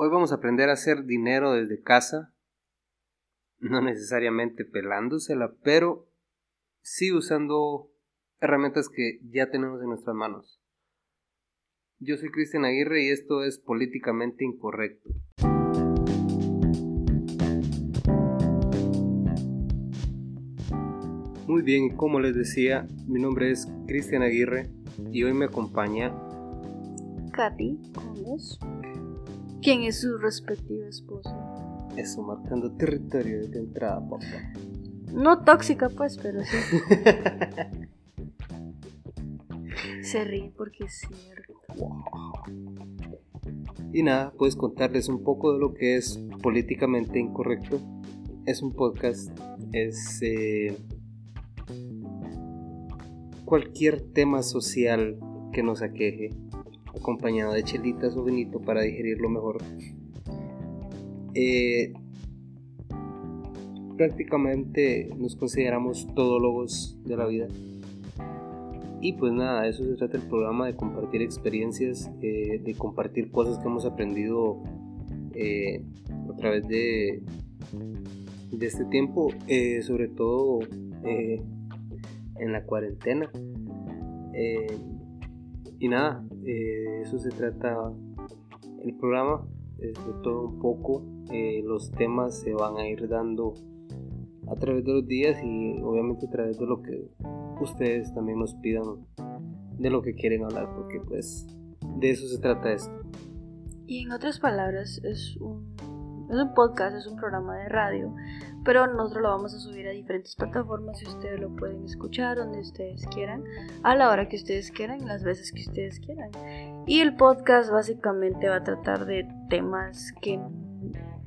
Hoy vamos a aprender a hacer dinero desde casa, no necesariamente pelándosela, pero sí usando herramientas que ya tenemos en nuestras manos. Yo soy Cristian Aguirre y esto es Políticamente Incorrecto. Muy bien, como les decía, mi nombre es Cristian Aguirre y hoy me acompaña Katy Gómez, quien es su respectiva esposa. Eso, marcando territorio de entrada, papá. No tóxica, pues, pero sí. Se ríe porque es cierto. Y nada, puedes contarles un poco de lo que es políticamente incorrecto. Es un podcast, es eh, cualquier tema social que nos aqueje, acompañado de chelitas o vinito para digerirlo mejor. Eh, prácticamente nos consideramos todólogos de la vida. Y pues nada, eso se trata el programa de compartir experiencias, eh, de compartir cosas que hemos aprendido eh, a través de, de este tiempo, sobre todo en la cuarentena. y nada, eso se trata el programa, de todo un poco. los temas se van a ir dando a través de los días y obviamente a través de lo que ustedes también nos pidan de lo que quieren hablar, porque pues de eso se trata esto. Y en otras palabras, es un, es un podcast, es un programa de radio, pero nosotros lo vamos a subir a diferentes plataformas y ustedes lo pueden escuchar donde ustedes quieran, a la hora que ustedes quieran, las veces que ustedes quieran. Y el podcast básicamente va a tratar de temas que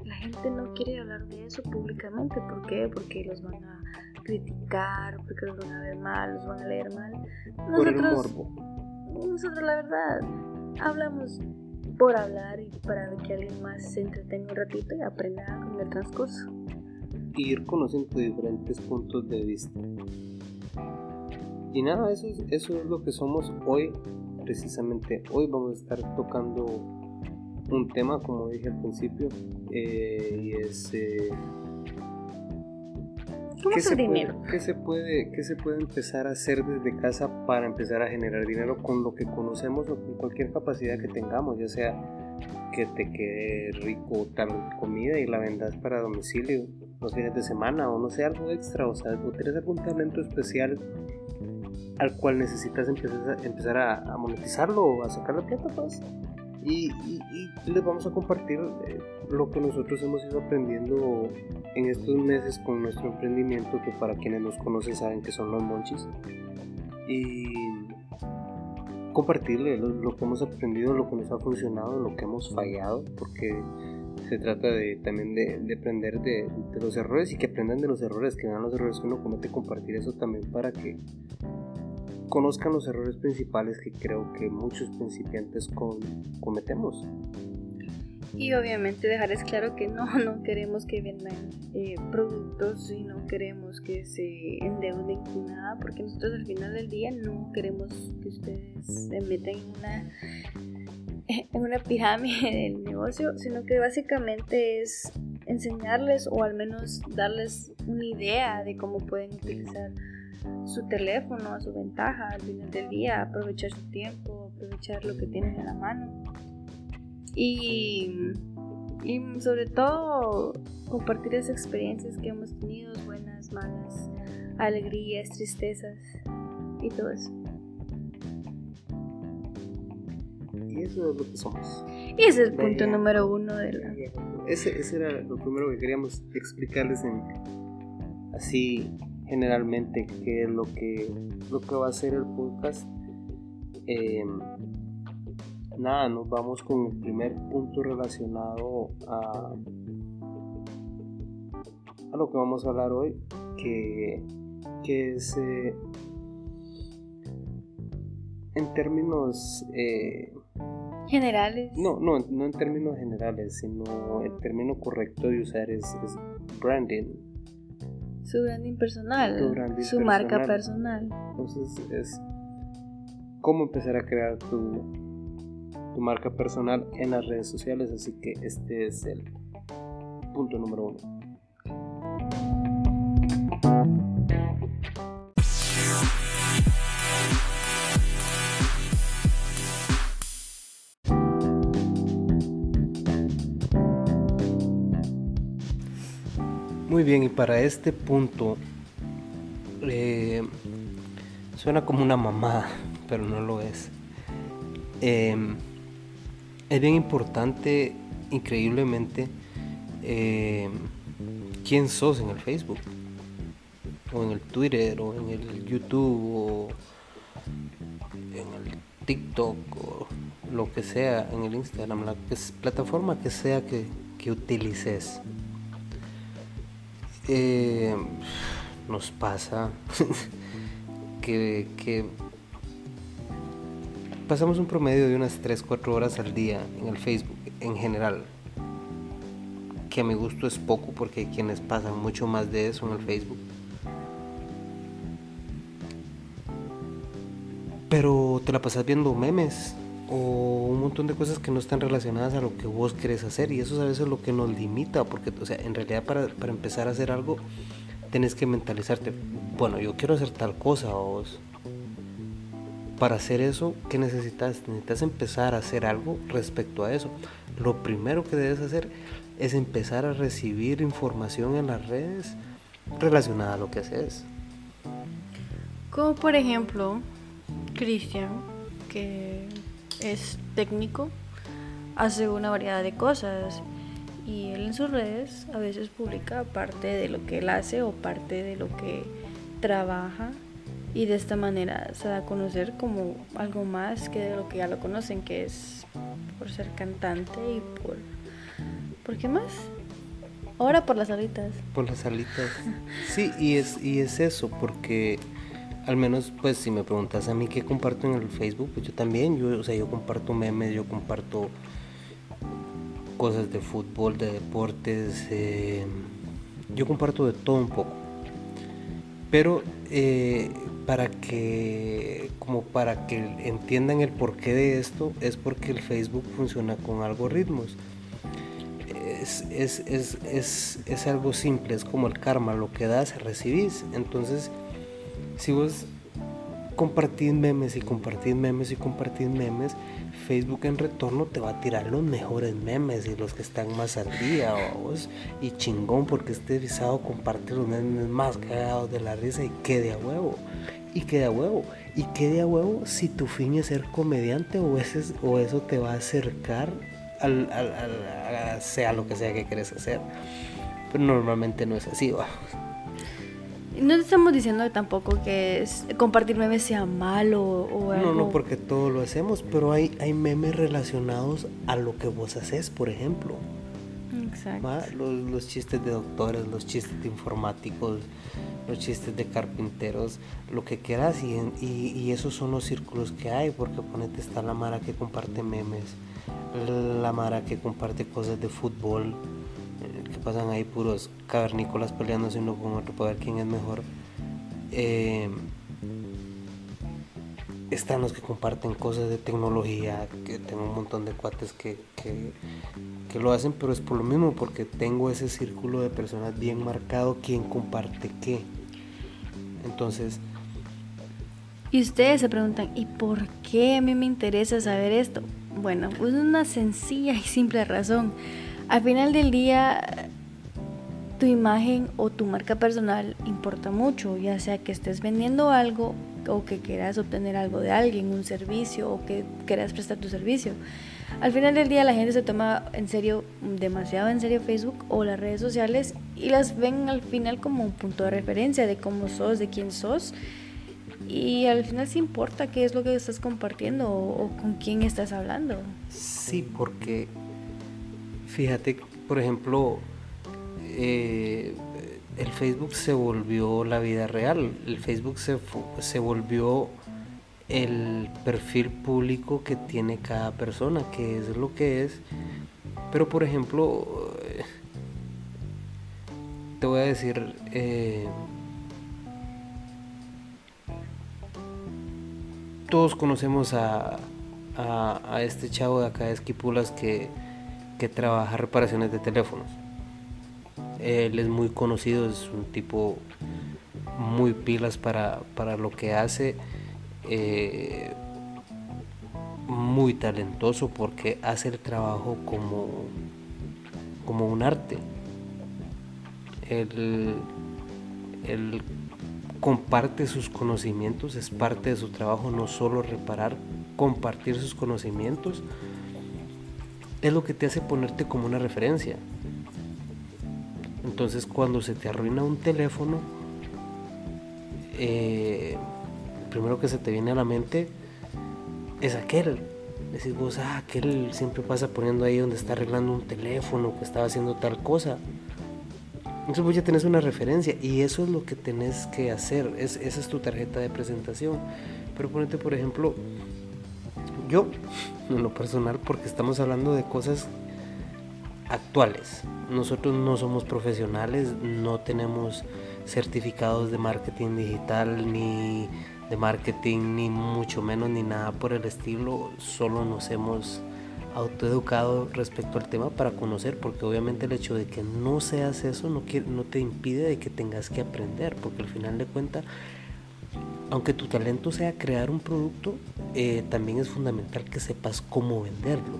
la gente no quiere hablar de eso públicamente. ¿Por qué? Porque los van a criticar, porque los van a ver mal, los van a leer mal. Nosotros, nosotros la verdad, hablamos por hablar y para que alguien más se entretenga un ratito y aprenda con el transcurso. ir conociendo diferentes puntos de vista. Y nada, eso es, eso es lo que somos hoy. Precisamente hoy vamos a estar tocando un tema, como dije al principio, eh, y es... Eh, ¿qué se, puede, ¿Qué se puede empezar a hacer desde casa para empezar a generar dinero con lo que conocemos o con cualquier capacidad que tengamos, ya sea que te quede rico tal comida y la vendas para domicilio los fines de semana o no sé, algo extra, o sea, o tienes algún talento especial al cual necesitas empezar, empezar a, monetizarlo o a sacar la plata, pues y, les vamos a compartir eh, lo que nosotros hemos ido aprendiendo en estos meses con nuestro emprendimiento que para quienes nos conocen saben que son los monchis. Y compartirle lo, que hemos aprendido, lo que nos ha funcionado, lo que hemos fallado porque se trata de, también de, aprender de, de, los errores y que aprendan de los errores, que vean los errores que uno comete, compartir eso también para que conozcan los errores principales que creo que muchos principiantes cometemos. Y obviamente dejarles claro que no, no queremos que vendan eh, productos y no queremos que se endeuden con nada, porque nosotros al final del día no queremos que ustedes se metan en una, en una pirámide del negocio, sino que básicamente es enseñarles o al menos darles una idea de cómo pueden utilizar su teléfono a su ventaja al final del día, aprovechar su tiempo, aprovechar lo que tienen en la mano. Y, y sobre todo compartir esas experiencias que hemos tenido, buenas, malas, alegrías, tristezas y todo eso. Y eso es lo que somos. Y ese es el punto número uno de la... Ese, ese era lo primero que queríamos explicarles en así generalmente qué es lo que, lo que va a ser el podcast. Em, nada, nos vamos con el primer punto relacionado a, a lo que vamos a hablar hoy, que, que es eh, en términos eh, generales. No, no, no en términos generales, sino el término correcto de usar es branding su branding personal, su, marca personal. Entonces es cómo empezar a crear tu, tu marca personal en las redes sociales. Así que este es el punto número uno. Muy bien, y para este punto eh, suena como una mamá, pero no lo es. Em, es bien importante, increíblemente, em, quién sos en el Facebook, o en el Twitter, o en el YouTube, o en el TikTok, o lo que sea, en el Instagram, la plataforma que sea que, que utilices. Eh, nos pasa que, pasamos un promedio de unas 3-4 horas al día en el Facebook en general. Que a mi gusto es poco porque hay quienes pasan mucho más de eso en el Facebook. Pero te la pasas viendo memes, o un montón de cosas que no están relacionadas a lo que vos querés hacer y eso es a veces lo que nos limita porque o sea en realidad para, para empezar a hacer algo tenés que mentalizarte bueno yo quiero hacer tal cosa vos para hacer eso ¿qué necesitas? necesitas empezar a hacer algo respecto a eso lo primero que debes hacer es empezar a recibir información en las redes relacionada a lo que haces como por ejemplo Cristian que es técnico, hace una variedad de cosas y él en sus redes a veces publica parte de lo que él hace o parte de lo que trabaja y de esta manera se da a conocer como algo más que de lo que ya lo conocen, que es por ser cantante y por... ¿Por qué más? Ahora por las alitas. Por las alitas. Sí, y es, y es eso, porque al menos pues si me preguntas a mí qué comparto en el Facebook, pues yo también, yo, o sea, yo comparto memes, yo comparto cosas de fútbol, de deportes, eh, yo comparto de todo un poco. Pero eh, para que, como para que entiendan el porqué de esto, es porque el Facebook funciona con algoritmos. Es, es, es, es, algo simple, es como el karma, lo que das, recibís. Entonces, si vos compartís memes y compartís memes y compartís memes, Facebook en retorno te va a tirar los mejores memes y los que están más al día, vos. Y chingón, porque este visado comparte los memes más cagados de la risa y quede a huevo. Y quede a huevo. Y quede a huevo si tu fin es ser comediante o, ese, o eso te va a acercar al, al, sea lo que sea que quieres hacer. Pero normalmente no es así, va no estamos diciendo tampoco que es, compartir memes sea malo o algo. No, no, porque todo lo hacemos, pero hay, hay memes relacionados a lo que vos haces, por ejemplo. Exacto. Los, los, chistes de doctores, los chistes de informáticos, los chistes de carpinteros, lo que quieras, y, y, y esos son los círculos que hay, porque ponete está la Mara que comparte memes, la Mara que comparte cosas de fútbol pasan ahí puros cavernícolas peleándose uno con otro para ver quién es mejor. Eh, están los que comparten cosas de tecnología, que tengo un montón de cuates que, que, que, lo hacen, pero es por lo mismo, porque tengo ese círculo de personas bien marcado quién comparte qué. Entonces... Y ustedes se preguntan, ¿y por qué a mí me interesa saber esto? Bueno, pues una sencilla y simple razón al final del día, tu imagen o tu marca personal importa mucho, ya sea que estés vendiendo algo o que quieras obtener algo de alguien, un servicio o que quieras prestar tu servicio. Al final del día la gente se toma en serio, demasiado en serio Facebook o las redes sociales y las ven al final como un punto de referencia de cómo sos, de quién sos. Y al final sí importa qué es lo que estás compartiendo o, o con quién estás hablando. Sí, porque Fíjate, por ejemplo, eh, el Facebook se volvió la vida real, el Facebook se, se volvió el perfil público que tiene cada persona, que es lo que es. Pero por ejemplo, eh, te voy a decir, eh, todos conocemos a, a, este chavo de acá de Esquipulas que, que trabaja reparaciones de teléfonos. Él es muy conocido, es un tipo muy pilas para, lo que hace. Eh, muy talentoso porque hace el trabajo como, como un arte. Él, él comparte sus conocimientos, es parte de su trabajo, no solo reparar, compartir sus conocimientos, es lo que te hace ponerte como una referencia. Entonces cuando se te arruina un teléfono, eh, primero que se te viene a la mente es aquel. Decís vos, ah, aquel siempre pasa poniendo ahí donde está arreglando un teléfono, que estaba haciendo tal cosa. Entonces vos ya tenés una referencia y eso es lo que tenés que hacer. Es, esa es tu tarjeta de presentación. Pero ponete, por ejemplo, yo, en lo personal, porque estamos hablando de cosas actuales. Nosotros no somos profesionales, no tenemos certificados de marketing digital ni de marketing ni mucho menos ni nada por el estilo, solo nos hemos autoeducado respecto al tema para conocer, porque obviamente el hecho de que no seas eso no, no te impide de que tengas que aprender, porque al final de cuentas, aunque tu talento sea crear un producto, eh, también es fundamental que sepas cómo venderlo.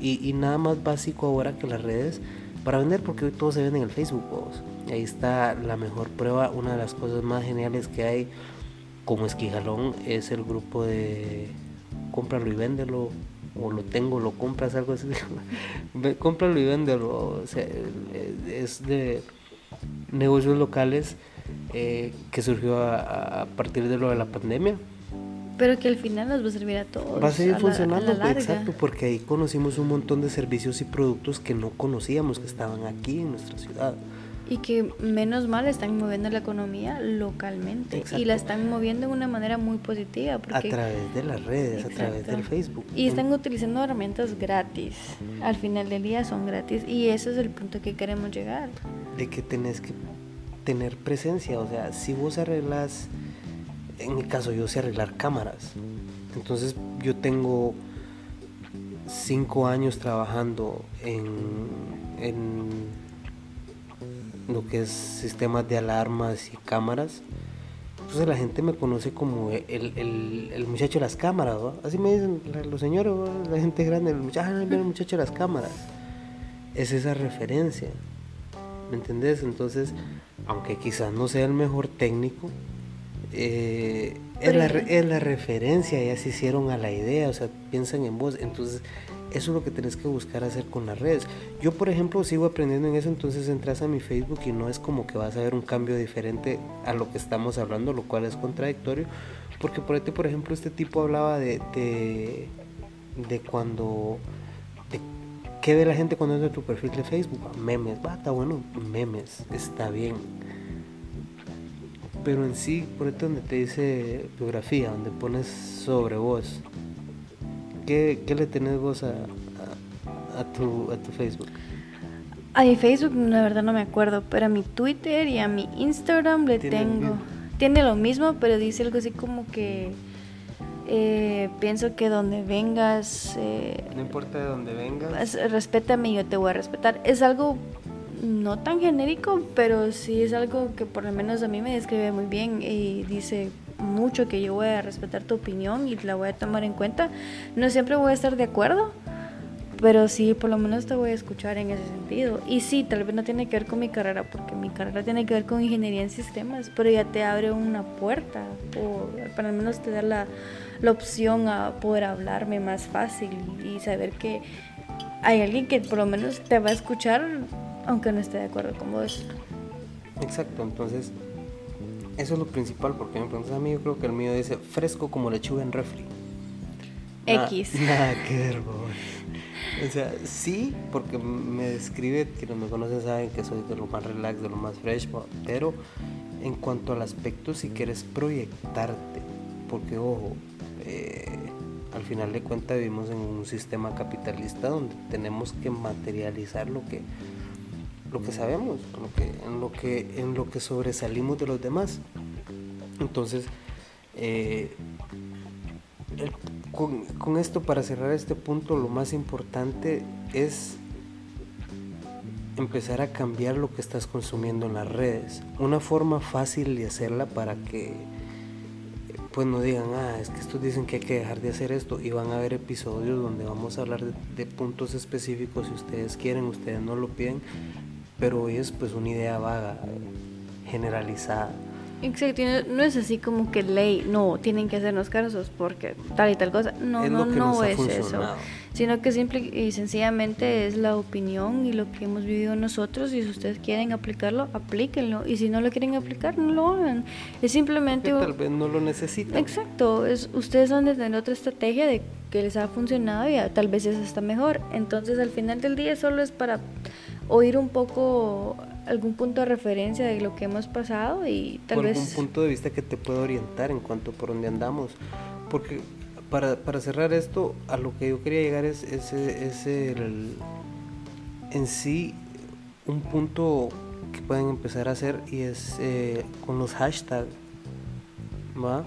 Y, nada más básico ahora que las redes para vender, porque hoy todo se vende en el Facebook. Ahí está la mejor prueba, una de las cosas más geniales que hay como esquijalón es el grupo de cómpralo y véndelo o lo tengo, lo compras, algo así. cómpralo y véndelo. Es de negocios locales eh, que surgió a, partir de lo de la pandemia. Pero que al final nos va a servir a todos. Va a seguir funcionando, exacto, porque ahí conocimos un montón de servicios y productos que no conocíamos, que estaban aquí en nuestra ciudad. Y que menos mal están moviendo la economía localmente. Y la están moviendo de una manera muy positiva. Porque... A través de las redes, a través del Facebook. Y están utilizando herramientas gratis. Al final del día son gratis. Y ese es el punto que queremos llegar. De que tenés que tener presencia. O sea, si vos arreglas, en mi caso yo sé arreglar cámaras. Entonces yo tengo cinco años trabajando en, en lo que es sistemas de alarmas y cámaras. Entonces la gente me conoce como el, el, muchacho de las cámaras, Así me dicen los señores, la gente grande, el muchacho, ah, el muchacho de las cámaras. Es esa referencia, ¿me entendés? Entonces, aunque quizás no sea el mejor técnico, eh, es, la, es la referencia, ya se hicieron a la idea, o sea, piensan en vos. Entonces, eso es lo que tenés que buscar hacer con las redes. Yo, por ejemplo, sigo aprendiendo en eso, entonces entras a mi Facebook y no es como que vas a ver un cambio diferente a lo que estamos hablando, lo cual es contradictorio. Porque por, este, por ejemplo, este tipo hablaba de, de, cuando... ¿Qué ve la gente cuando entra a tu perfil de Facebook? Ah, memes, va, está bueno, memes, está bien. Pero en sí, por esto donde te dice biografía, donde pones sobre vos, ¿Qué, le tenés vos a, a, tu, a tu Facebook? A mi Facebook, la verdad no me acuerdo, pero a mi Twitter y a mi Instagram le tengo. Tiene lo mismo, pero dice algo así como que eh, pienso que donde vengas. Eh, no importa de donde vengas. Respétame y yo te voy a respetar. Es algo no tan genérico, pero sí es algo que por lo menos a mí me describe muy bien y dice mucho que yo voy a respetar tu opinión y la voy a tomar en cuenta. No siempre voy a estar de acuerdo, pero sí, por lo menos te voy a escuchar en ese sentido. Y sí, tal vez no tiene que ver con mi carrera, porque mi carrera tiene que ver con ingeniería en sistemas, pero ya te abre una puerta, o para al menos te da la, la opción a poder hablarme más fácil y saber que hay alguien que por lo menos te va a escuchar aunque no esté de acuerdo con vos. Exacto, entonces eso es lo principal, porque me preguntas a mí, yo creo que el mío dice fresco como lechuga en refri. X. Nada, que ver, O sea, sí, porque me describe, quienes me conocen saben que soy de lo más relax, de lo más fresh, pero en cuanto al aspecto, si quieres proyectarte, porque ojo, eh, al final de cuentas vivimos en un sistema capitalista donde tenemos que materializar lo que lo que sabemos, lo que, en lo que, en lo que sobresalimos de los demás. Entonces, eh, con, con esto, para cerrar este punto, lo más importante es empezar a cambiar lo que estás consumiendo en las redes. Una forma fácil de hacerla para que pues no digan, ah, es que estos dicen que hay que dejar de hacer esto y van a haber episodios donde vamos a hablar de, puntos específicos si ustedes quieren, ustedes no lo piden, pero hoy es pues una idea vaga, generalizada. Exacto, no es así como que ley, no, tienen que hacernos casos porque tal y tal cosa. No, no, no es eso sino que simple y sencillamente es la opinión y lo que hemos vivido nosotros y si ustedes quieren aplicarlo, aplíquenlo y si no lo quieren aplicar, no lo hagan. Es simplemente... tal vez no lo necesitan. Exacto, es, ustedes van a tener otra estrategia de que les ha funcionado y tal vez esa está mejor. Entonces al final del día solo es para oír un poco algún punto de referencia de lo que hemos pasado y tal vez... algún punto de vista que te pueda orientar en cuanto por dónde andamos. Porque para, para, cerrar esto, a lo que yo quería llegar es, es, el, en sí un punto que pueden empezar a hacer y es eh, con los hashtags. ¿Va?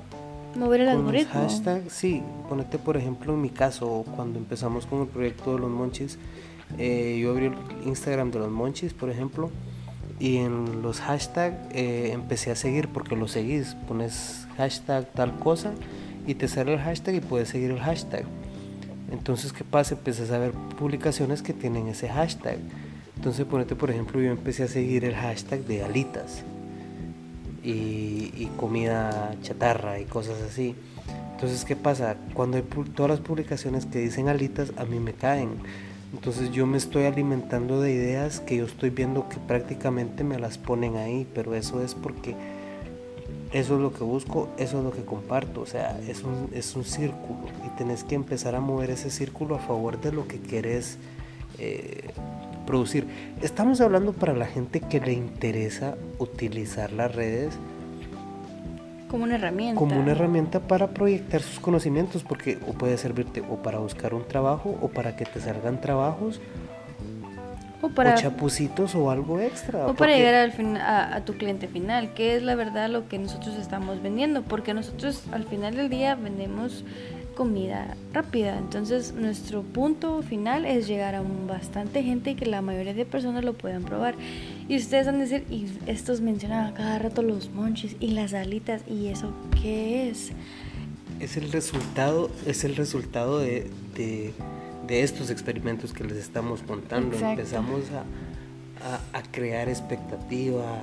Mover el con Los hashtags, sí. Ponete, por ejemplo, en mi caso, cuando empezamos con el proyecto de los monchis, eh, yo abrí el Instagram de los monchis, por ejemplo, y en los hashtags eh, empecé a seguir porque lo seguís. Pones hashtag tal cosa y te sale el hashtag y puedes seguir el hashtag. Entonces, ¿qué pasa? Empiezas a ver publicaciones que tienen ese hashtag. Entonces, ponete, por ejemplo, yo empecé a seguir el hashtag de alitas y, comida chatarra y cosas así. Entonces, ¿qué pasa? Cuando hay todas las publicaciones que dicen alitas, a mí me caen. Entonces yo me estoy alimentando de ideas que yo estoy viendo que prácticamente me las ponen ahí, pero eso es porque eso es lo que busco, eso es lo que comparto, o sea, es un, es un círculo y tenés que empezar a mover ese círculo a favor de lo que querés eh, producir. Estamos hablando para la gente que le interesa utilizar las redes como una herramienta. Como una herramienta para proyectar sus conocimientos, porque o puede servirte o para buscar un trabajo o para que te salgan trabajos o para chapucitos o algo extra. O para llegar al fin, a, tu cliente final, que es la verdad lo que nosotros estamos vendiendo, porque nosotros al final del día vendemos comida rápida. Entonces nuestro punto final es llegar a bastante gente y que la mayoría de personas lo puedan probar. Y ustedes van a decir, y estos mencionan a cada rato los monchis y las alitas, ¿y eso qué es? Es el resultado, es el resultado de de estos experimentos que les estamos contando. Empezamos a, a, crear expectativa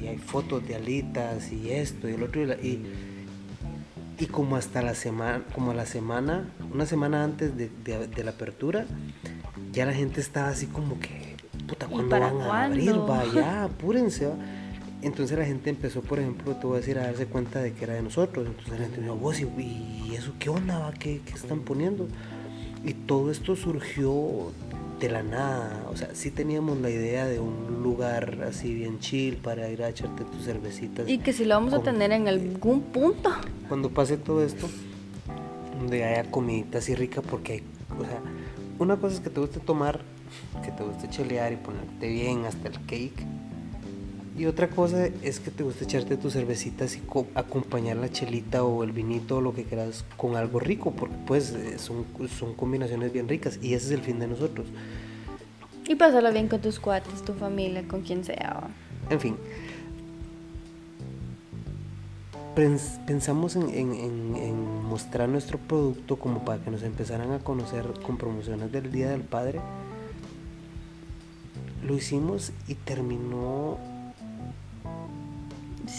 y hay fotos de alitas y esto y el otro y, y, como hasta la semana, como a la semana, una semana antes de, de, la apertura, ya la gente estaba así como que, puta, ¿cuándo van a abrir? Vaya, apúrense. Entonces la gente empezó, por ejemplo, te voy a decir, a darse cuenta de que era de nosotros. Entonces la gente dijo, vos, ¿y, eso qué onda va? ¿Qué, ¿Qué están poniendo? Y todo esto surgió de la nada. O sea, sí teníamos la idea de un lugar así bien chill para ir a echarte tus cervecitas. Y que si lo vamos a tener en algún punto. Cuando pase todo esto, donde haya comidita así rica, porque hay, o sea, una cosa es que te guste tomar, que te guste chelear y ponerte bien hasta el cake. Y otra cosa es que te gusta echarte tus cervecitas y acompañar la chelita o el vinito o lo que quieras con algo rico, porque pues eh, son, son combinaciones bien ricas y ese es el fin de nosotros. Y pasarlo bien con tus cuates, tu familia, con quien sea. En fin. Pensamos en, en mostrar nuestro producto como para que nos empezaran a conocer con promociones del Día del Padre. Lo hicimos y terminó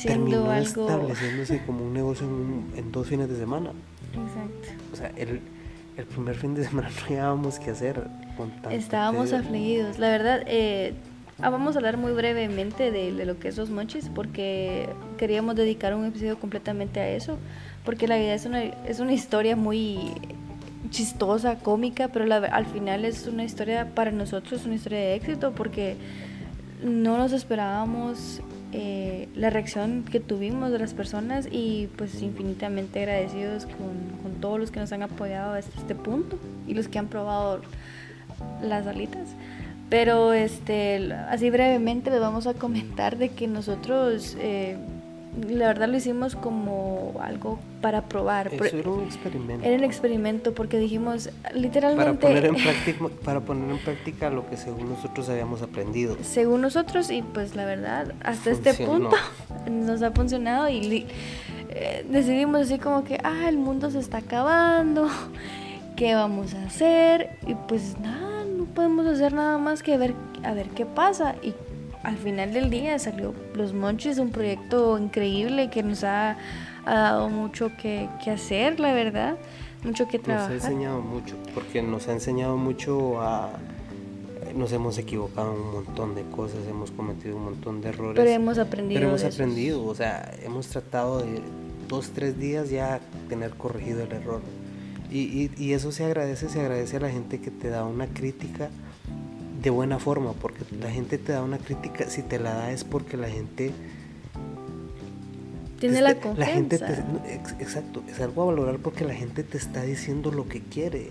terminó estableciéndose como un negocio en, dos fines de semana. Exacto. O sea, el, el primer fin de semana no hallábamos qué hacer. Con Estábamos afligidos. La verdad, eh, ah, vamos a hablar muy brevemente de, de, lo que es los monchis porque queríamos dedicar un episodio completamente a eso. Porque la vida es una, es una historia muy chistosa, cómica, pero la, al final es una historia para nosotros, una historia de éxito porque no nos esperábamos eh, la reacción que tuvimos de las personas y pues infinitamente agradecidos con, con, todos los que nos han apoyado hasta este punto y los que han probado las alitas. Pero este, así brevemente les vamos a comentar de que nosotros eh, la verdad lo hicimos como algo para probar. Eso era un experimento. Era un experimento porque dijimos literalmente... Para poner, en práctica, para poner en práctica lo que según nosotros habíamos aprendido. Según nosotros y pues la verdad, hasta este punto nos ha funcionado y eh, decidimos así como que, ah, el mundo se está acabando, ¿qué vamos a hacer? Y pues nada, no podemos hacer nada más que ver, a ver qué pasa. Y al final del día salió Los Monchis, un proyecto increíble que nos ha, dado mucho que, hacer, la verdad, mucho que trabajar. Nos ha enseñado mucho, porque nos ha enseñado mucho a... Nos hemos equivocado un montón de cosas, hemos cometido un montón de errores. Pero hemos aprendido. Pero hemos aprendido, o sea, hemos tratado de dos, tres días ya tener corregido el error. Y, y eso se agradece, se agradece a la gente que te da una crítica de buena forma, porque la gente te da una crítica, si te la da es porque la gente... Tiene la confianza. La gente exacto, es algo a valorar porque la gente te está diciendo lo que quiere.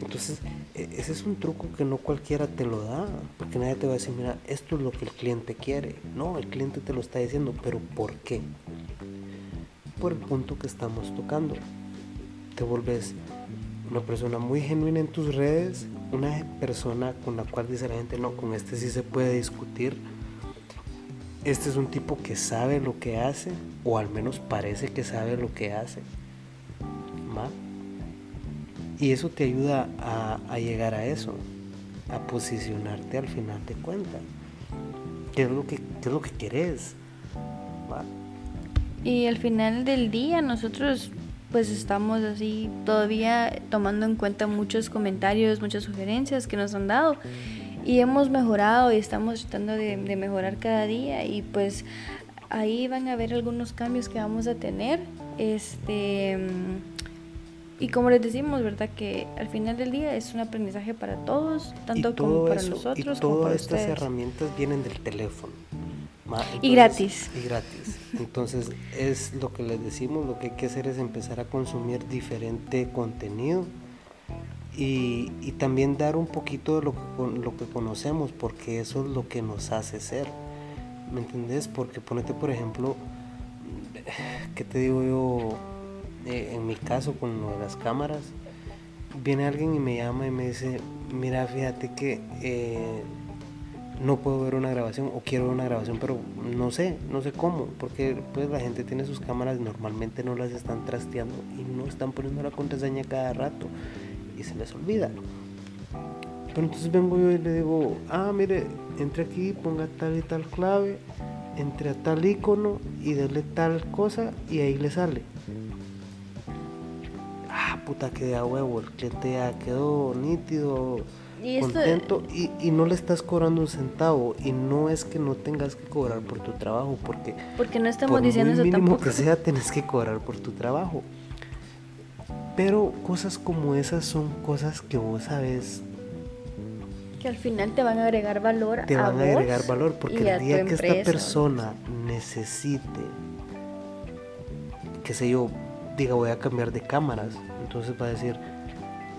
Entonces, e, ese es un truco que no cualquiera te lo da, porque nadie te va a decir, mira, esto es lo que el cliente quiere. No, el cliente te lo está diciendo, pero ¿por qué? Por el punto que estamos tocando. Te vuelves una persona muy genuina en tus redes, una persona con la cual dice la gente, no, con este sí se puede discutir. Este es un tipo que sabe lo que hace, o al menos parece que sabe lo que hace. Y eso te ayuda a, llegar a eso, a posicionarte al final de cuentas. ¿Qué es lo que, qué es lo que querés? Y al final del día nosotros pues estamos así todavía tomando en cuenta muchos comentarios, muchas sugerencias que nos han dado y hemos mejorado y estamos tratando de, mejorar cada día y pues ahí van a ver algunos cambios que vamos a tener. Este y como les decimos, ¿verdad? Que al final del día es un aprendizaje para todos, tanto como para nosotros. Y todas estas herramientas vienen del teléfono y gratis. Y gratis. Entonces es lo que les decimos, lo que hay que hacer es empezar a consumir diferente contenido y, también dar un poquito de lo que, lo que conocemos, porque eso es lo que nos hace ser. ¿Me entendés? Porque ponete, por ejemplo, ¿qué te digo yo? Eh, en mi caso con lo de las cámaras, viene alguien y me llama y me dice, mira, fíjate que... Eh, no puedo ver una grabación o quiero ver una grabación, pero no sé, no sé cómo, porque pues la gente tiene sus cámaras, normalmente no las están trasteando y no están poniendo la contraseña cada rato y se les olvida. Pero entonces vengo yo y le digo, ah, mire, entre aquí, ponga tal y tal clave, entre a tal icono y dele tal cosa y ahí le sale. Ah, puta, que a huevo, el cliente ya quedó nítido y contento y, no le estás cobrando un centavo. Y no es que no tengas que cobrar por tu trabajo porque porque no estamos por diciendo muy mínimo que sea tienes que cobrar por tu trabajo. Pero cosas como esas son cosas que vos sabes que al final te van a agregar valor te van a, agregar valor porque el día que esta persona necesite qué sé yo diga voy a cambiar de cámaras entonces va a decir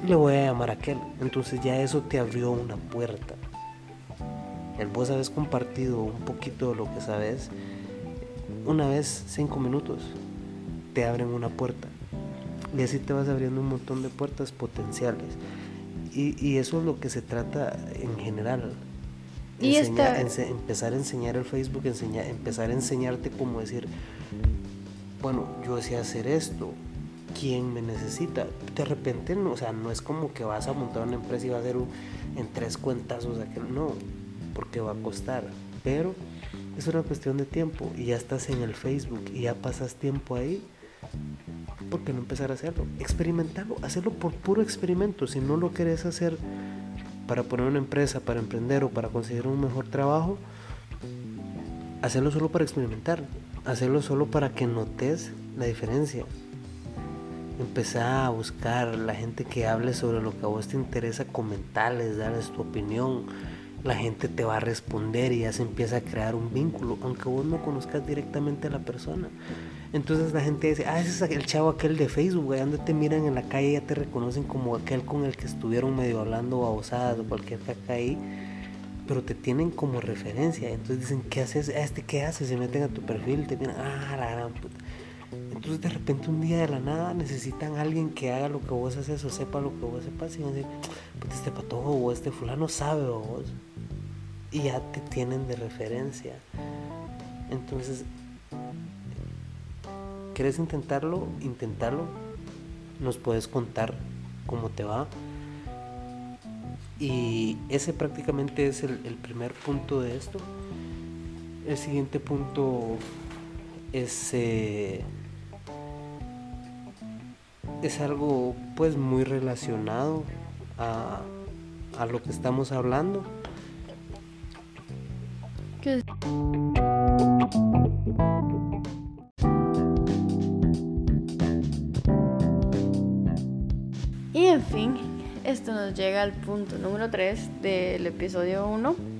le voy a llamar a aquel. Entonces ya eso te abrió una puerta. El vos habés compartido un poquito de lo que sabes, una vez cinco minutos, te abren una puerta. Y así te vas abriendo un montón de puertas potenciales. Y, eso es lo que se trata en general. Y empezar a enseñar el Facebook, enseñar, empezar a enseñarte cómo decir, bueno, yo decía hacer esto, quién me necesita. De repente, no, o sea, no es como que vas a montar una empresa y va a hacer en tres cuentas, o sea, que no, porque va a costar. Pero es una cuestión de tiempo y ya estás en el Facebook y ya pasas tiempo ahí. ¿Por qué no empezar a hacerlo? Experimentarlo, hacerlo por puro experimento. Si no lo querés hacer para poner una empresa, para emprender o para conseguir un mejor trabajo, hacerlo solo para experimentar, hacerlo solo para que notes la diferencia, empezar a buscar la gente que hable sobre lo que a vos te interesa, comentarles, darles tu opinión. La gente te va a responder y ya se empieza a crear un vínculo, aunque vos no conozcas directamente a la persona. Entonces la gente dice, ah, ese es el chavo aquel de Facebook, güey, donde te miran en la calle ya te reconocen como aquel con el que estuvieron medio hablando babosadas o cualquier caca ahí. pero te tienen como referencia. Entonces dicen, ¿qué haces? ¿Este qué haces? Se meten a tu perfil, te vienen, ah, la gran puta. Entonces de repente un día de la nada necesitan a alguien que haga lo que vos haces o sepa lo que vos sepas y van a decir, pues este patojo o este fulano sabe o vos. Y ya te tienen de referencia. Entonces, ¿quieres intentarlo? Intentarlo. Nos puedes contar cómo te va. Y ese prácticamente es el, el primer punto de esto. El siguiente punto es... Eh, es algo pues muy relacionado a, a lo que estamos hablando. Y en fin, esto nos llega al punto número 3 del episodio 1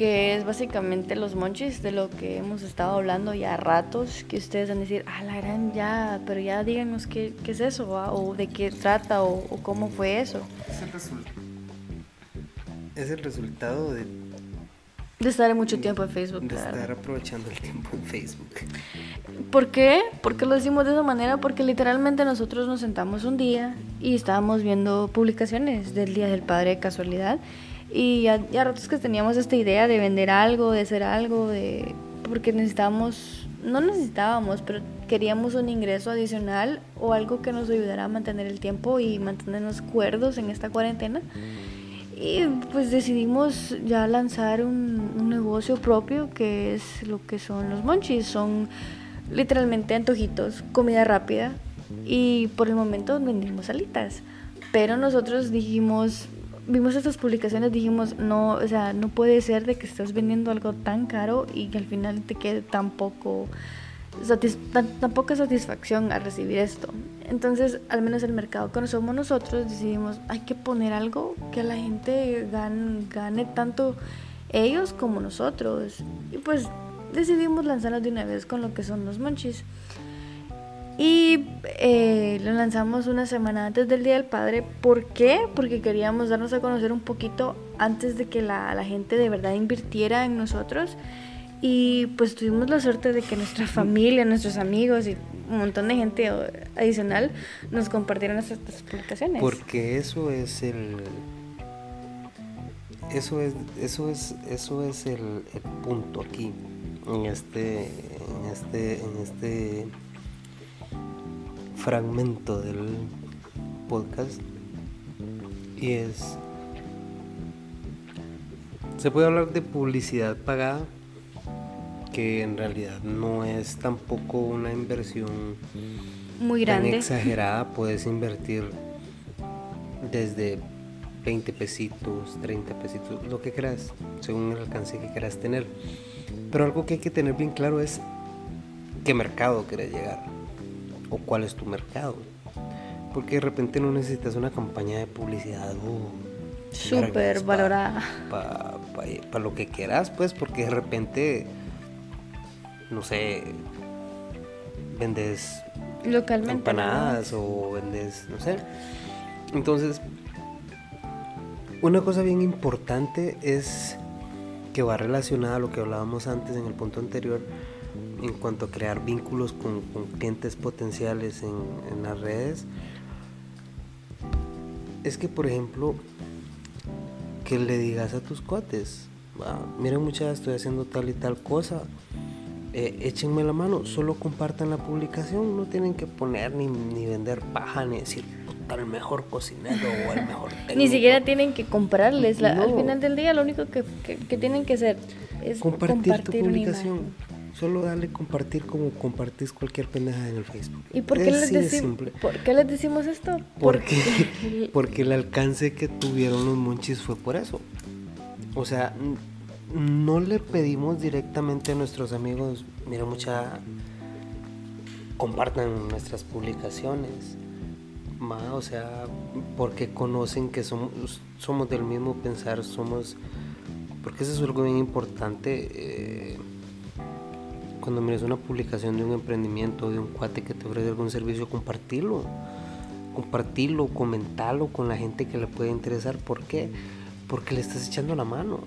que es básicamente los monchis de lo que hemos estado hablando ya ratos, que ustedes van a decir, ah, la gran ya, pero ya díganos qué, qué es eso, o de qué trata, o, cómo fue eso. Es el, es el resultado de... De estar mucho tiempo en Facebook. De estar aprovechando el tiempo en Facebook. ¿Por qué? ¿Por qué lo decimos de esa manera? Porque literalmente nosotros nos sentamos un día y estábamos viendo publicaciones del Día del Padre de casualidad y ya, ya ratos que teníamos esta idea de vender algo, de hacer algo, de porque necesitábamos, no necesitábamos, pero queríamos un ingreso adicional o algo que nos ayudara a mantener el tiempo y mantenernos cuerdos en esta cuarentena. Y pues decidimos ya lanzar un, un negocio propio que es lo que son los monchis. Son literalmente antojitos, comida rápida y por el momento vendimos alitas. Pero nosotros dijimos, vimos estas publicaciones, dijimos, no, o sea, no puede ser de que estés vendiendo algo tan caro y que al final te quede tan poco, tan, poca satisfacción al recibir esto. Entonces, al menos el mercado que somos nosotros, decidimos, hay que poner algo que la gente gane, gane tanto ellos como nosotros. Y pues decidimos lanzarnos de una vez con lo que son los monchis. Y eh, lo lanzamos una semana antes del Día del Padre. ¿Por qué? Porque queríamos darnos a conocer un poquito antes de que la, gente de verdad invirtiera en nosotros. Y pues tuvimos la suerte de que nuestra familia, nuestros amigos y un montón de gente adicional nos compartieron estas publicaciones. Porque eso es el eso es eso es eso es el, el punto aquí en este en este en este fragmento del podcast y es se puede hablar de publicidad pagada que en realidad no es tampoco una inversión muy grande. exagerada. Puedes invertir desde 20 pesitos 30 pesitos lo que quieras según el alcance que quieras tener. Pero algo que hay que tener bien claro es qué mercado quieres llegar o cuál es tu mercado. Porque de repente no necesitas una campaña de publicidad uh, súper valorada para lo que quieras, pues, porque de repente, no sé, vendes localmente empanadas o vendes, no sé. Entonces, una cosa bien importante es que va relacionada a lo que hablábamos antes en el punto anterior en cuanto a crear vínculos con, clientes potenciales en, las redes es que por ejemplo que le digas a tus cuates miren muchachos estoy haciendo tal y tal cosa eh, échenme la mano solo compartan la publicación no tienen que poner ni, ni vender paja ni decir el mejor cocinero o el mejor Ni siquiera tienen que comprarles. Al final del día lo único que, tienen que hacer es compartir, tu publicación. Solo dale compartir como compartís cualquier pendeja en el Facebook. ¿Y por qué, les, ¿por qué les decimos esto? Porque, porque el alcance que tuvieron los monchis fue por eso. O sea, no le pedimos directamente a nuestros amigos, mira mucha, compartan nuestras publicaciones. o sea, porque conocen que somos, somos del mismo pensar, somos, porque eso es algo bien importante. Eh, cuando mires una publicación de un emprendimiento, de un cuate que te ofrece algún servicio, compartirlo. Compartirlo, comentarlo con la gente que le puede interesar. ¿Por qué? Porque le estás echando la mano.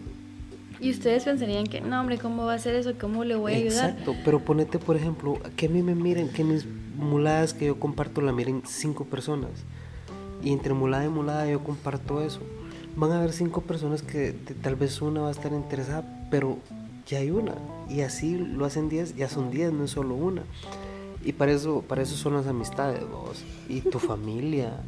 Y ustedes pensarían que, no, hombre, ¿cómo va a hacer eso? ¿Cómo le voy a ayudar? Exacto, pero ponete, por ejemplo, que a mí me miren, que mis muladas que yo comparto la miren cinco personas. Y entre mulada y mulada yo comparto eso. Van a haber cinco personas que tal vez una va a estar interesada, pero ya hay una. Y así lo hacen diez, ya son diez, no es solo una. Y para eso, para eso son las amistades, vos. Y tu familia.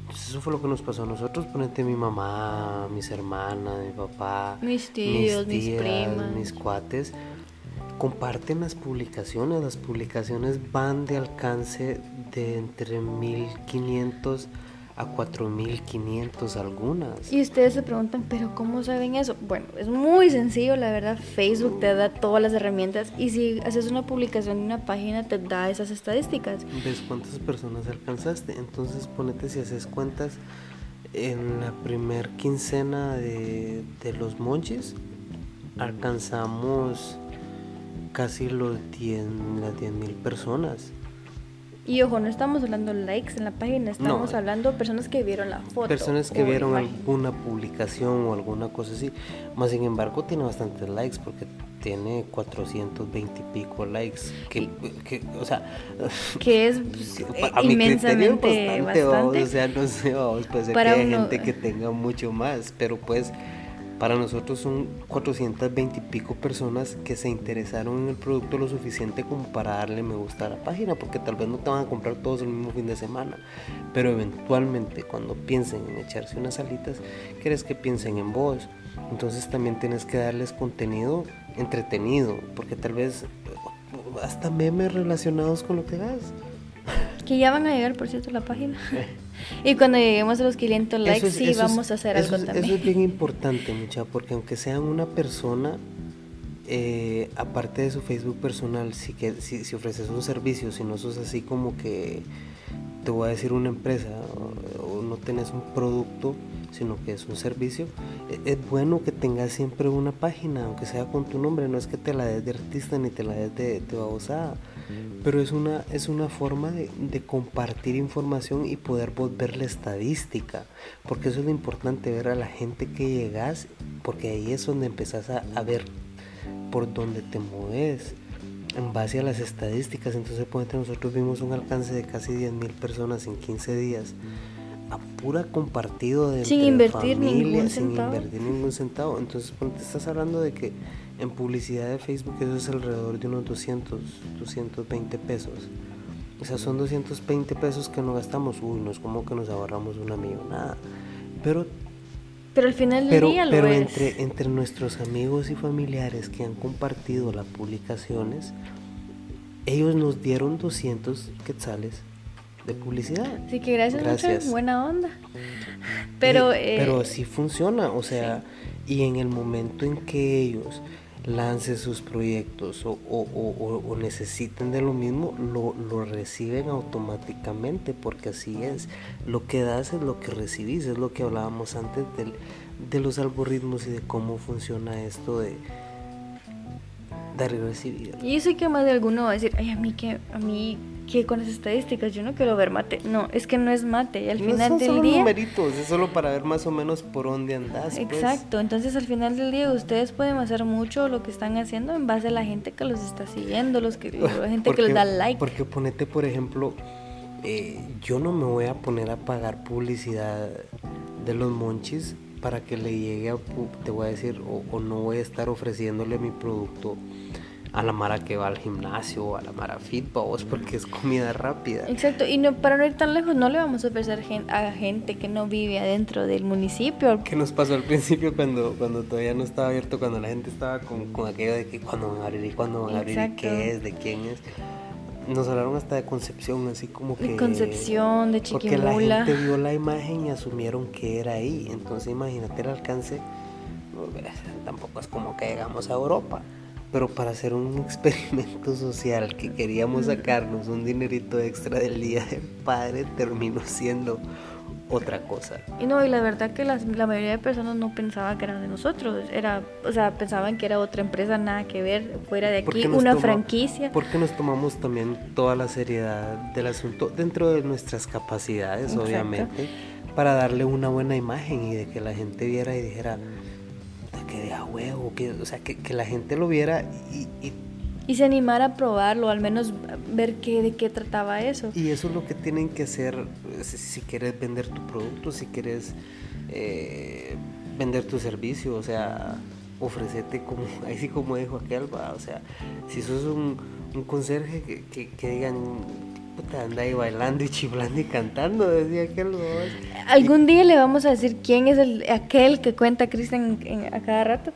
Entonces eso fue lo que nos pasó a nosotros. Ponete mi mamá, mis hermanas, mi papá, mis tíos, mis, tías, mis primas, mis cuates. Comparten las publicaciones. Las publicaciones van de alcance de entre 1500 a 4.500 algunas. Y ustedes se preguntan, pero ¿cómo saben eso? Bueno, es muy sencillo, la verdad. Facebook te da todas las herramientas y si haces una publicación en una página te da esas estadísticas. ¿Ves cuántas personas alcanzaste? Entonces ponete si haces cuentas en la primer quincena de, de los monchis alcanzamos casi los 10, las 10.000 personas. Y ojo, no estamos hablando likes en la página, estamos hablando personas que vieron la foto. Personas que vieron alguna publicación o alguna cosa así. Más sin embargo, tiene bastantes likes porque tiene 420 y pico likes. Que, que o sea. Que es pues, inmensamente bastante. o sea, no sé, puede ser que haya gente que tenga mucho más, pero pues para nosotros son 420 y pico personas que se interesaron en el producto lo suficiente como para darle me gusta a la página, porque tal vez no te van a comprar todos el mismo fin de semana, pero eventualmente cuando piensen en echarse unas alitas, quieres que piensen en vos. Entonces también tienes que darles contenido entretenido, porque tal vez hasta memes relacionados con lo que hagas. Que ya van a llegar, por cierto, a la página. y cuando lleguemos a los 500 likes, sí vamos a hacer algo también. Eso es bien importante, mucha, porque aunque sean una persona, eh, aparte de su Facebook personal, si, que, si, si, ofreces un servicio, si no sos así como que, te voy a decir una empresa, o, no tenés un producto, sino que es un servicio, e, es bueno que tengas siempre una página, aunque sea con tu nombre, no es que te la des de artista ni te la des de, de babosada pero es una, es una forma de, compartir información y poder ver la estadística, porque eso es lo importante, ver a la gente que llegas, porque ahí es donde empezás a, ver por dónde te mueves en base a las estadísticas. Entonces, nosotros vimos un alcance de casi 10.000 personas en 15 días a pura compartido de sin invertir ningún sin invertir ningún centavo. Entonces, te estás hablando de que en publicidad de Facebook eso es alrededor de unos 200, 220 pesos. O sea, son 220 pesos que no gastamos. Uy, no es como que nos ahorramos una millonada. Pero pero al final del día lo pero entre, entre nuestros amigos y familiares que han compartido las publicaciones, ellos nos dieron 200 quetzales de publicidad. Así que gracias, gracias. buena onda. Pero, eh, pero sí funciona, o sea, y en el momento en que ellos lance sus proyectos o, o, o, necesiten de lo mismo, lo, lo, reciben automáticamente, porque así es. Lo que das es lo que recibís, es lo que hablábamos antes del, de los algoritmos y de cómo funciona esto de dar y recibir. Y yo sé que más de alguno va a decir, ay, a mí que, a mí que con las estadísticas yo no quiero ver mate. No, es que no es mate. Al final son del solo día. numeritos, es solo para ver más o menos por dónde andas. Pues. Exacto, entonces al final del día ustedes pueden hacer mucho lo que están haciendo en base a la gente que los está siguiendo, los que, la gente que les da like. Porque ponete, por ejemplo, eh, yo no me voy a poner a pagar publicidad de los monchis para que le llegue a, te voy a decir, o, o no voy a estar ofreciéndole mi producto a la Mara que va al gimnasio o a la Mara Fit, vos, porque es comida rápida. Exacto, y no, para no ir tan lejos, no le vamos a ofrecer a gente que no vive adentro del municipio. ¿Qué nos pasó al principio cuando, cuando todavía no estaba abierto, cuando la gente estaba con, con aquello de que cuándo van a abrir y cuándo van a abrir y qué es, de quién es? Nos hablaron hasta de Concepción, así como que... De Concepción, de Chiquimula. Porque la gente vio la imagen y asumieron que era ahí. Entonces imagínate el alcance. tampoco es como que llegamos a Europa pero para hacer un experimento social que queríamos sacarnos un dinerito extra del día del padre terminó siendo otra cosa. Y no, y la verdad que la mayoría de personas no pensaba que eran de nosotros, era, o sea, pensaban que era otra empresa, nada que ver, fuera de aquí, una franquicia. Porque nos tomamos también toda la seriedad del asunto dentro de nuestras capacidades, obviamente, para darle una buena imagen y de que la gente viera y dijera, quede a huevo, que, o sea, que, que la gente lo viera y, y y se animara a probarlo, al menos ver qué, de qué trataba eso. Y eso es lo que tienen que hacer si, si quieres vender tu producto, si quieres eh, vender tu servicio, o sea, ofrecete como, ahí sí como dijo aquel, ¿va? o sea, si sos un, un conserje que, que, que digan, puta, anda ahí bailando y chiblando y cantando, decía aquel, ¿va? Algún día le vamos a decir quién es el, aquel que cuenta Cristian a cada rato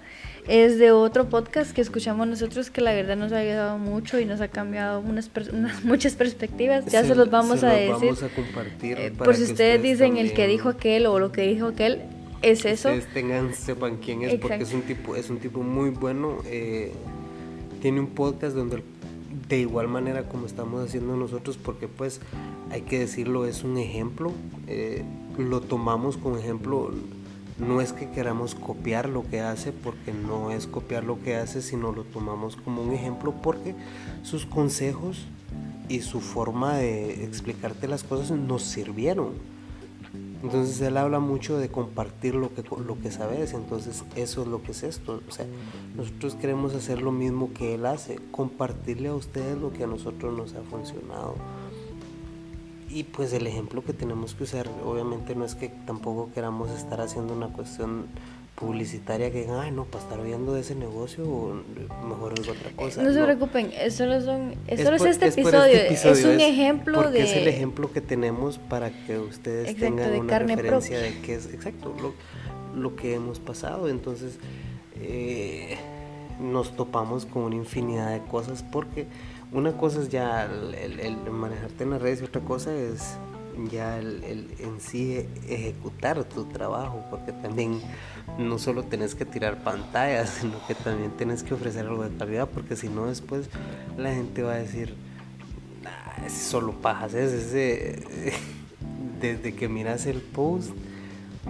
es de otro podcast que escuchamos nosotros que la verdad nos ha ayudado mucho y nos ha cambiado unas, unas muchas perspectivas. Ya se, los vamos se a los decir. Vamos a compartir. Eh, por si que ustedes dicen el que también- dijo aquel o lo que dijo aquel, es eso. Ustedes tengan, sepan quién es, porque Exacto. es un tipo, es un tipo muy bueno. eh, tiene un podcast donde de igual manera como estamos haciendo nosotros, porque pues hay que decirlo, es un ejemplo. eh, lo tomamos como ejemplo. No es que queramos copiar lo que hace, porque no es copiar lo que hace, sino lo tomamos como un ejemplo porque sus consejos y su forma de explicarte las cosas nos sirvieron. Entonces él habla mucho de compartir lo que, lo que sabes, entonces eso es lo que es esto. O sea, nosotros queremos hacer lo mismo que él hace, compartirle a ustedes lo que a nosotros nos ha funcionado. Y pues el ejemplo que tenemos que usar, obviamente no es que tampoco queramos estar haciendo una cuestión publicitaria que digan, ay no, para estar viendo de ese negocio, mejor es otra cosa. no se preocupen, es solo, son, es solo es por- este, por episodio, este es un es ejemplo porque de... es el ejemplo que tenemos para que ustedes Exacto, tengan de una carne referencia propia. de qué es exacto lo, lo que hemos pasado entonces eh, nos topamos con una infinidad de cosas porque una cosa es ya el, el- el manejarte en las redes y otra cosa es ya el, el en sí e- ejecutar tu trabajo porque también no solo tenés que tirar pantallas sino que también tenés que ofrecer algo de calidad porque si no después la gente va a decir "Nah, es solo pajas es desde que miras el post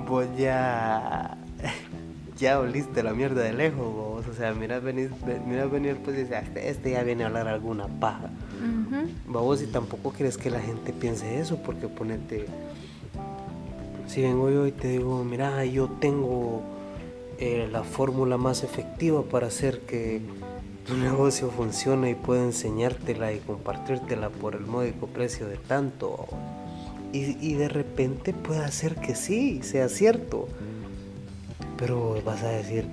vos ya ya oliste la mierda de lejos vos. o sea miras venir miras venir pues y dices "Ah, este, este ya viene a hablar alguna paja Vamos, y tampoco quieres que la gente piense eso, porque ponete. Si vengo yo y te digo, mira, yo tengo eh, la fórmula más efectiva para hacer que tu negocio funcione y puedo enseñártela y compartírtela por el módico precio de tanto. Y, y de repente puede hacer que sí, sea cierto. Pero vas a decir,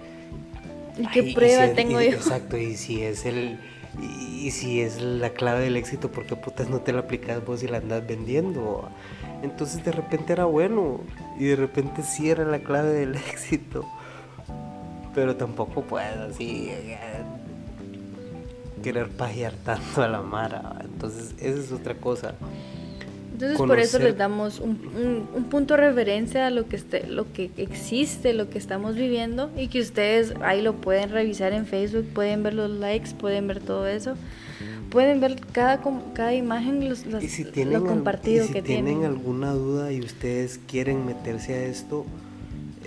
¿Y qué prueba si- tengo yo? Exacto, y si es el y, si es la clave del éxito, ¿por qué putas no te la aplicas vos y la andas vendiendo? Entonces de repente era bueno y de repente sí era la clave del éxito. Pero tampoco puedes así eh, querer pajear tanto a la mara. Entonces esa es otra cosa. Entonces por eso conocer- les damos un, un- un punto de referencia a lo que, este, lo que existe, lo que estamos viviendo y que ustedes ahí lo pueden revisar en Facebook, pueden ver los likes, pueden ver todo eso, pueden ver cada, cada imagen, los, los- Y si tienen, lo al- compartido y si que tienen, tienen. alguna duda y ustedes quieren meterse a esto,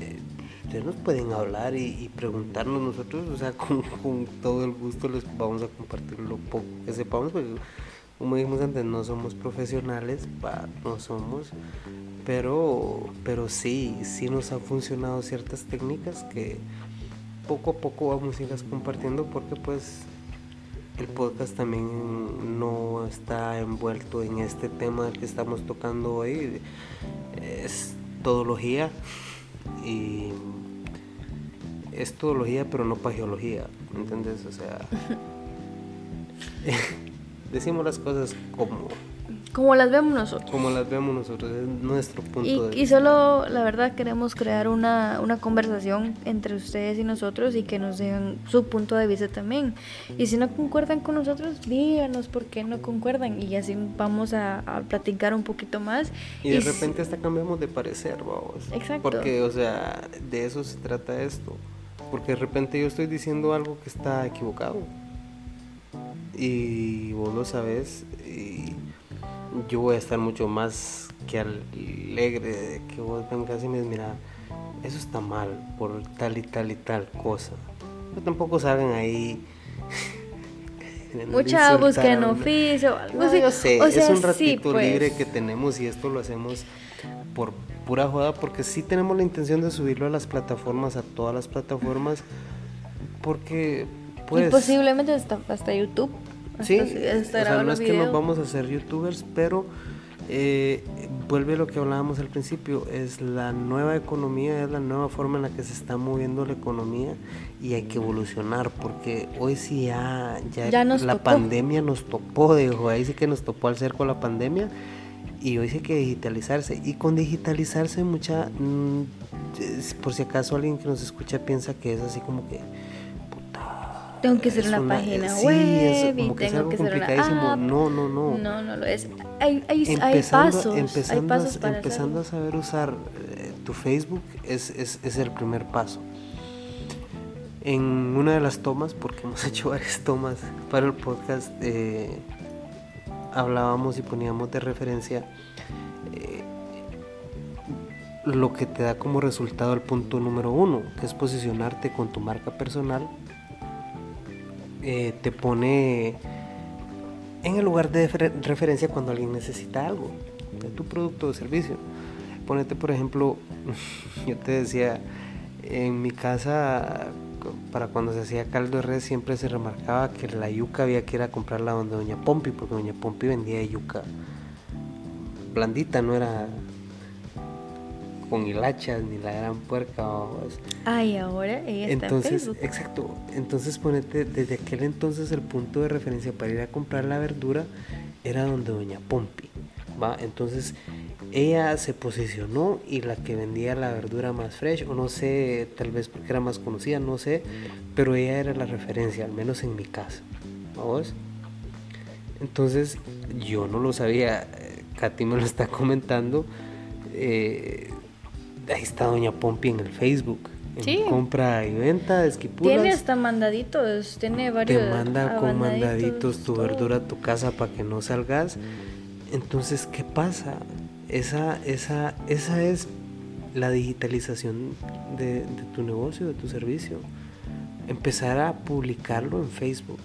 eh, ustedes nos pueden hablar y, y preguntarnos nosotros, o sea, con, con todo el gusto les vamos a compartir lo poco que sepamos, porque como dijimos antes, no somos profesionales, no somos, pero, pero sí, sí nos han funcionado ciertas técnicas que poco a poco vamos a irlas compartiendo porque pues el podcast también no está envuelto en este tema que estamos tocando hoy. Es todología y es todología pero no pagiología, ¿entendés? O sea, decimos las cosas como, Como las vemos nosotros. como las vemos nosotros, es nuestro punto Y, de y vista. solo, la verdad, queremos crear una, una conversación entre ustedes y nosotros y que nos den su punto de vista también. Y si no concuerdan con nosotros, díganos por qué no concuerdan y así vamos a, a platicar un poquito más. Y de s- repente hasta cambiamos de parecer, vamos. Exacto. Porque, o sea, de eso se trata esto. Porque de repente yo estoy diciendo algo que está equivocado. Y vos lo sabes. Y yo voy a estar mucho más que alegre de que vos vengas y me digas, mira, eso está mal por tal y tal y tal cosa. Pero tampoco salgan ahí. Mucha búsqueda en oficio, algo no, así. yo sé, O es un sí, ratito pues. libre que tenemos y esto lo hacemos por pura joda porque sí tenemos la intención de subirlo a las plataformas, a todas las plataformas, porque pues... y posiblemente hasta, hasta YouTube. Hasta, Sí, hasta o sea, no es que nos vamos a hacer youtubers, pero eh, vuelve a lo que hablábamos al principio, es la nueva economía, es la nueva forma en la que se está moviendo la economía y hay que evolucionar, porque hoy sí ya, ya, Ya nos la pandemia nos topó, dijo, ahí sí que nos topó al cerco la pandemia y hoy sí hay que digitalizarse y con digitalizarse mucha, mm, por si acaso alguien que nos escucha piensa que es así como que... Tengo que hacer es una página sí, web es y como que es tengo algo que hacer una app. No, no, no. No, no lo es. Hay, hay, hay Empezando, pasos. hay pasos a, para empezando a saber usar eh, tu Facebook es, es, es el primer paso. En una de las tomas, porque hemos hecho varias tomas para el podcast, eh, hablábamos y poníamos de referencia eh, lo que te da como resultado el punto número uno, que es posicionarte con tu marca personal. Eh, te pone en el lugar de refer- referencia cuando alguien necesita algo de tu producto o servicio. Ponete, por ejemplo, yo te decía, en mi casa, para cuando se hacía caldo de res, siempre se remarcaba que la yuca había que ir a comprarla donde Doña Pompi, porque Doña Pompi vendía yuca blandita, no era con hilachas ni la gran puerca. vamos. Ay, ahora ella está Entonces, en Facebook. exacto. Entonces ponete, desde aquel entonces el punto de referencia para ir a comprar la verdura era donde Doña Pompi. ¿va? Entonces ella se posicionó y la que vendía la verdura más fresh, o no sé, tal vez porque era más conocida, no sé, pero ella era la referencia, al menos en mi casa. ¿Vamos? Entonces yo no lo sabía, eh, Katy me lo está comentando. eh, ahí está Doña Pompi en el Facebook. en Sí. Compra y venta de esquipulas. Tiene hasta mandaditos, tiene varios. Te manda con mandaditos tu todo. verdura a tu casa para que no salgas. Entonces, ¿qué pasa? Esa, esa, esa es la digitalización de, de tu negocio, de tu servicio. Empezar a publicarlo en Facebook.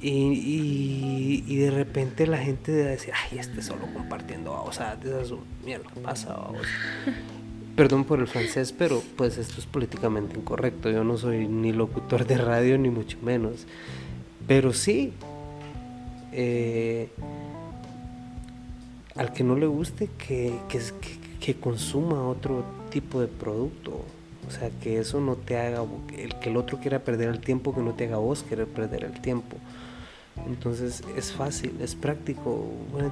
Y, y- y de repente la gente va a decir, ay, este solo compartiendo babosadas, de esas mierda pasa, babos". Perdón por el francés, pero pues esto es políticamente incorrecto. Yo no soy ni locutor de radio, ni mucho menos. Pero sí, eh, al que no le guste, que, que, que- que consuma otro tipo de producto. O sea, que eso no te haga, el que el otro quiera perder el tiempo, que no te haga vos querer perder el tiempo. Entonces es fácil, es práctico. Bueno,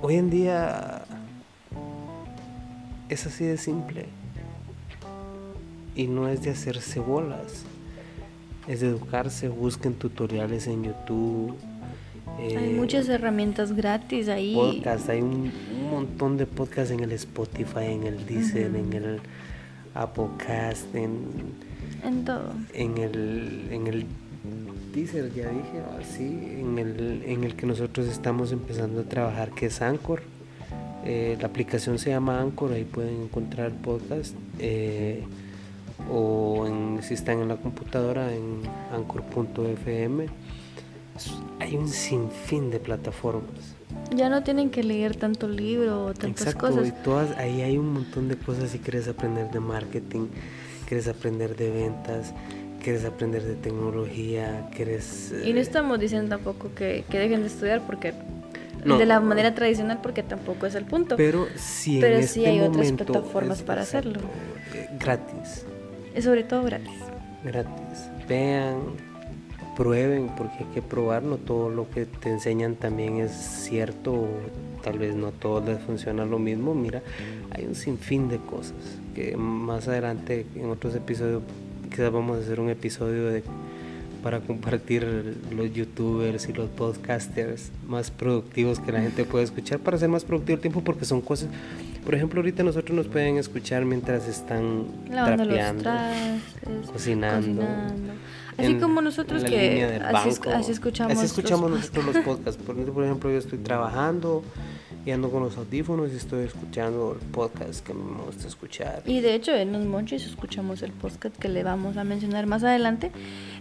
hoy en día es así de simple. Y no es de hacerse bolas. Es de educarse, busquen tutoriales en YouTube. Hay eh, muchas herramientas gratis ahí. podcast, hay un, un montón de podcasts en el Spotify, en el Deezer, en el Applecast, en, En todo. en el en el Deezer, ya dije, así, en el, en el que nosotros estamos empezando a trabajar, que es Anchor. Eh, la aplicación se llama Anchor, ahí pueden encontrar podcast. eh, o en- si están en la computadora, en anchor.fm. Hay un sinfín de plataformas. Ya no tienen que leer tanto libro o tantas Exacto, cosas. y todas, ahí hay un montón de cosas si quieres aprender de marketing, quieres aprender de ventas, quieres aprender de tecnología, quieres... Y no eh, estamos diciendo tampoco que, que dejen de estudiar porque No. de la manera tradicional porque tampoco es el punto. Pero si Pero sí este hay otras plataformas para hacerlo. eh, gratis, Es sobre todo gratis. gratis. Vean, prueben, porque hay que probar, no todo lo que te enseñan también es cierto, tal vez no a todos les funciona lo mismo. Mira, hay un sinfín de cosas que más adelante en otros episodios quizás vamos a hacer un episodio de para compartir los youtubers y los podcasters más productivos que la gente puede escuchar para hacer más productivo el tiempo porque son cosas por ejemplo ahorita nosotros nos pueden escuchar mientras están Lavando trapeando trastes, cocinando, Así en como nosotros que así, así escuchamos, Así escuchamos los nosotros los podcasts. Por ejemplo, yo estoy trabajando y ando con los audífonos y estoy escuchando el podcast que me gusta escuchar. Y de hecho en los monchis escuchamos el podcast que le vamos a mencionar más adelante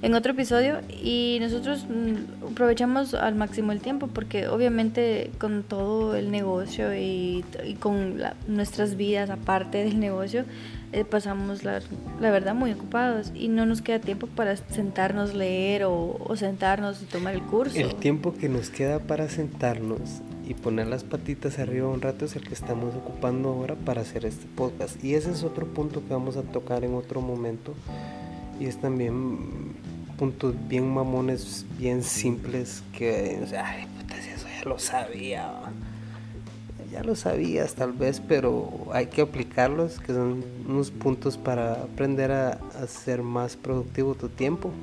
en otro episodio y nosotros mm, aprovechamos al máximo el tiempo porque obviamente con todo el negocio y, y con nuestras vidas aparte del negocio eh, pasamos la, la, verdad muy ocupados y no nos queda tiempo para sentarnos, leer o, o sentarnos y tomar el curso. El tiempo que nos queda para sentarnos y poner las patitas arriba un rato es el que estamos ocupando ahora para hacer este podcast. Y ese es otro punto que vamos a tocar en otro momento. Y es también puntos bien mamones, bien simples que, ay, puta, eso ya lo sabía. Ya lo sabías tal vez, pero hay que aplicarlos, que son unos puntos para aprender a, a ser más productivo tu tiempo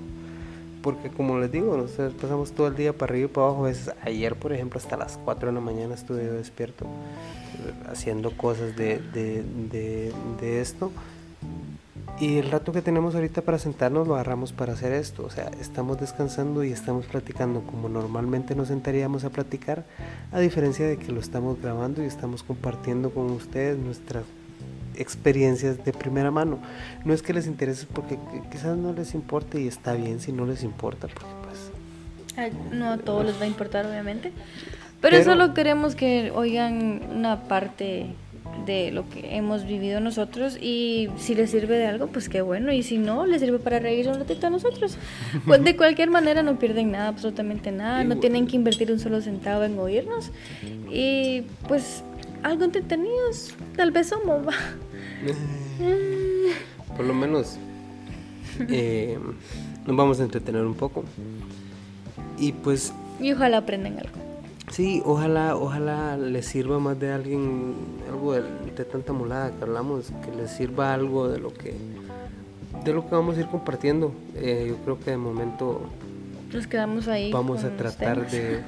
porque como les digo, nosotros pasamos todo el día para arriba y para abajo. ayer, por ejemplo, hasta las 4 de la mañana estuve despierto eh, haciendo cosas de, de, de, de, esto. Y el rato que tenemos ahorita para sentarnos lo agarramos para hacer esto. O sea, estamos descansando y estamos platicando como normalmente nos sentaríamos a platicar, a diferencia de que lo estamos grabando y estamos compartiendo con ustedes nuestras experiencias de primera mano. No es que les interese porque quizás no les importe y está bien si no les importa, porque pues... No a todos les va a importar, obviamente. Pero, Pero solo queremos que oigan una parte de lo que hemos vivido nosotros y si les sirve de algo, pues qué bueno, y si no, les sirve para reírse un ratito a nosotros. Pues de cualquier manera no pierden nada, absolutamente nada, no tienen que invertir un solo centavo en oírnos y pues algo entretenidos, tal vez somos, Por lo menos eh, nos vamos a entretener un poco. Y pues... Y ojalá aprendan algo. Sí, ojalá, ojalá les sirva más de alguien, algo de, tanta molada que hablamos, que les sirva algo de lo que, de lo que vamos a ir compartiendo. Eh, yo creo que de momento nos quedamos ahí. Vamos a tratar de,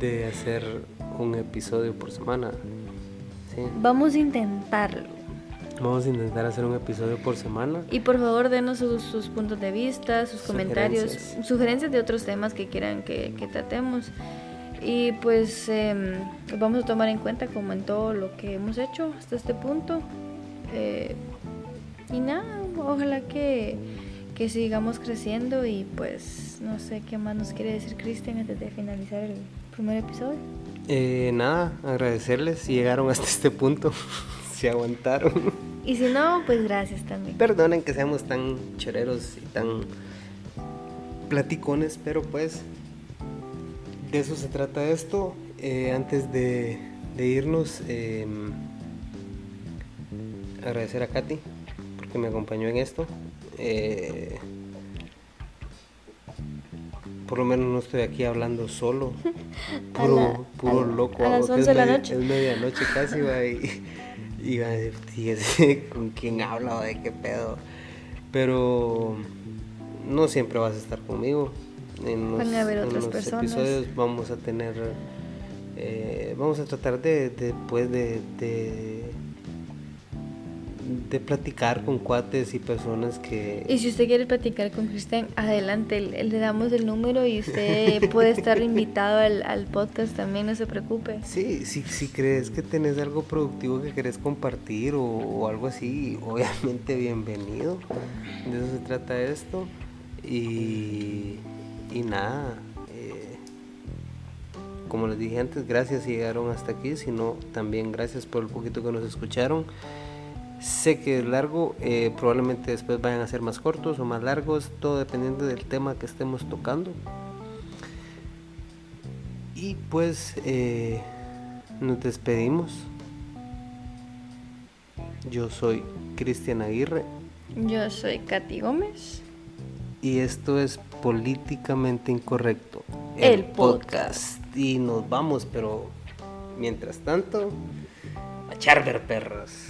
de hacer un episodio por semana. Vamos a intentarlo. Vamos a intentar hacer un episodio por semana. Y por favor denos sus, puntos de vista, sus comentarios, sugerencias de otros temas que quieran que, tratemos. Y pues em, vamos a tomar en cuenta como en todo lo que hemos hecho hasta este punto. Eh, y nada, ojalá que, que sigamos creciendo y pues no sé qué más nos quiere decir Cristian antes de finalizar el primer episodio. Eh, nada, agradecerles si llegaron hasta este punto, si aguantaron. Y si no, pues gracias también. Perdonen que seamos tan choreros y tan platicones, pero pues de eso se trata esto. Eh, antes de, irnos, em, agradecer a Katy porque me acompañó en esto. Eh, por lo menos no estoy aquí hablando solo, puro, puro loco. A las 11 de la noche. Es medianoche casi, va, y, y, y con quién habla o de qué pedo. Pero no siempre vas a estar conmigo. En los, Van a haber otras personas. episodios vamos a tener, eh, vamos a tratar de, después de, de de platicar con cuates y personas que... Y si usted quiere platicar con Cristian, adelante, le damos el número y usted puede estar invitado al, podcast también, no se preocupe. Sí, si, si crees que tenés algo productivo que querés compartir o, algo así, obviamente bienvenido. De eso se trata esto. Y, y nada, eh, como les dije antes, gracias si llegaron hasta aquí, sino también gracias por el poquito que nos escucharon. Sé que es largo, eh, probablemente después vayan a ser más cortos o más largos, todo dependiendo del tema que estemos tocando. Y pues eh, nos despedimos. Yo soy Cristian Aguirre. Yo soy Katy Gómez. Y esto es Políticamente Incorrecto. El, podcast. Y nos vamos, pero mientras tanto, a charver perros.